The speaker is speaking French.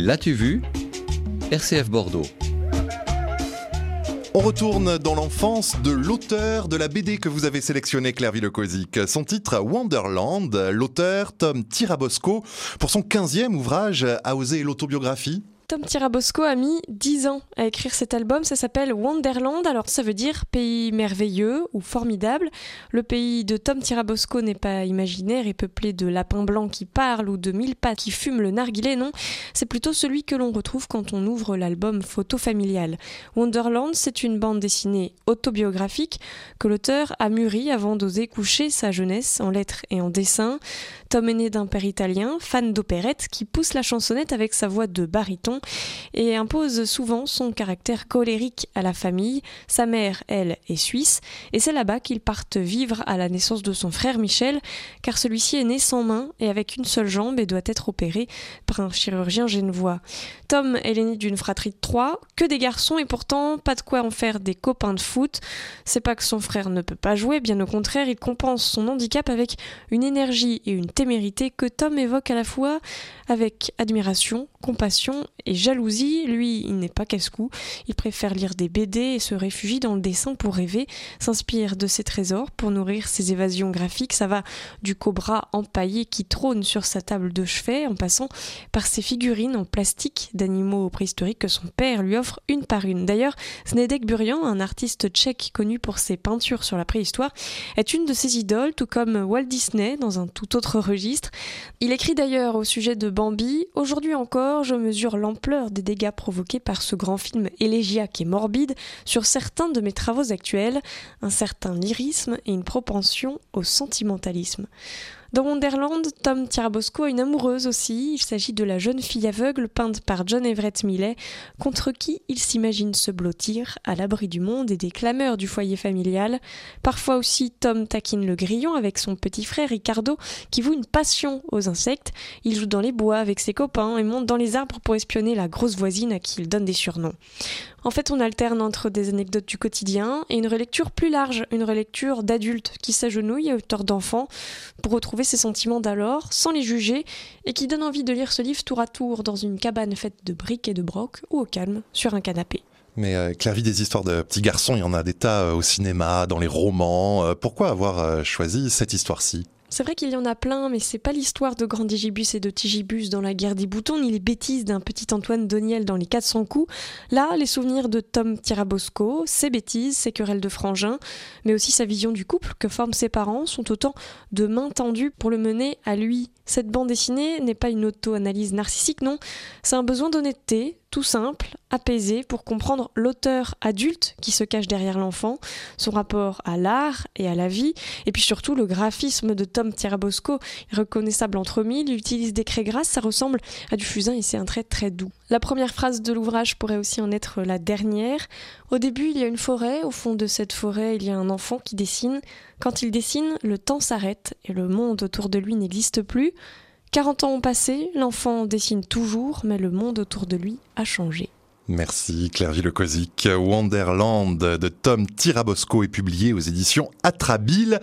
L'as-tu vu? RCF Bordeaux. On retourne dans l'enfance de l'auteur de la BD que vous avez sélectionné, Claire Villekozik. Son titre Wonderland, l'auteur Tom Tirabosco, pour son 15e ouvrage, a osé l'autobiographie Tom Tirabosco a mis 10 ans à écrire cet album. Ça s'appelle Wonderland. Alors ça veut dire pays merveilleux ou formidable. Le pays de Tom Tirabosco n'est pas imaginaire et peuplé de lapins blancs qui parlent ou de mille pattes qui fument le narguilé. Non, c'est plutôt celui que l'on retrouve quand on ouvre l'album photo familial. Wonderland, c'est une bande dessinée autobiographique que l'auteur a mûri avant d'oser coucher sa jeunesse en lettres et en dessins. Tom est né d'un père italien, fan d'opérette, qui pousse la chansonnette avec sa voix de baryton et impose souvent son caractère colérique à la famille. Sa mère, elle, est suisse, et c'est là-bas qu'ils partent vivre à la naissance de son frère Michel, car celui-ci est né sans main et avec une seule jambe et doit être opéré par un chirurgien genevois. Tom est l'aîné d'une fratrie de trois, que des garçons et pourtant pas de quoi en faire des copains de foot. C'est pas que son frère ne peut pas jouer, bien au contraire, il compense son handicap avec une énergie et une témérité que Tom évoque à la fois avec admiration, compassion et jalousie. Lui, il n'est pas casse-cou, il préfère lire des BD et se réfugie dans le dessin pour rêver, s'inspire de ses trésors pour nourrir ses évasions graphiques. Ça va du cobra empaillé qui trône sur sa table de chevet en passant par ses figurines en plastique d'animaux préhistoriques que son père lui offre une par une. D'ailleurs, Snedek Burian, un artiste tchèque connu pour ses peintures sur la préhistoire, est une de ses idoles, tout comme Walt Disney dans un tout autre Il écrit d'ailleurs au sujet de Bambi Aujourd'hui encore, je mesure l'ampleur des dégâts provoqués par ce grand film élégiaque et morbide sur certains de mes travaux actuels, un certain lyrisme et une propension au sentimentalisme. Dans Wonderland, Tom Tirabosco a une amoureuse aussi. Il s'agit de la jeune fille aveugle peinte par John Everett Millet, contre qui il s'imagine se blottir à l'abri du monde et des clameurs du foyer familial. Parfois aussi, Tom taquine le grillon avec son petit frère Ricardo, qui voue une passion aux insectes. Il joue dans les bois avec ses copains et monte dans les arbres pour espionner la grosse voisine à qui il donne des surnoms. En fait, on alterne entre des anecdotes du quotidien et une relecture plus large, une relecture d'adulte qui s'agenouille à hauteur d'enfant pour retrouver ses sentiments d'alors sans les juger et qui donne envie de lire ce livre tour à tour dans une cabane faite de briques et de brocs ou au calme sur un canapé. Mais euh, des histoires de petits garçons, il y en a des tas euh, au cinéma, dans les romans. Euh, pourquoi avoir euh, choisi cette histoire-ci? C'est vrai qu'il y en a plein, mais c'est pas l'histoire de Grand Digibus et de Tigibus dans la guerre des boutons, ni les bêtises d'un petit Antoine Doniel dans les 400 coups. Là, les souvenirs de Tom Tirabosco, ses bêtises, ses querelles de frangin, mais aussi sa vision du couple que forment ses parents sont autant de mains tendues pour le mener à lui. Cette bande dessinée n'est pas une auto-analyse narcissique, non, c'est un besoin d'honnêteté, tout simple, apaisé, pour comprendre l'auteur adulte qui se cache derrière l'enfant, son rapport à l'art et à la vie, et puis surtout le graphisme de Tom Tirabosco, reconnaissable entre mille, il utilise des craies grasses, ça ressemble à du fusain et c'est un trait très doux. La première phrase de l'ouvrage pourrait aussi en être la dernière. Au début, il y a une forêt, au fond de cette forêt, il y a un enfant qui dessine. Quand il dessine, le temps s'arrête et le monde autour de lui n'existe plus. 40 ans ont passé, l'enfant dessine toujours, mais le monde autour de lui a changé. Merci Claire Villekozik. Wonderland de Tom Tirabosco est publié aux éditions Atrabile.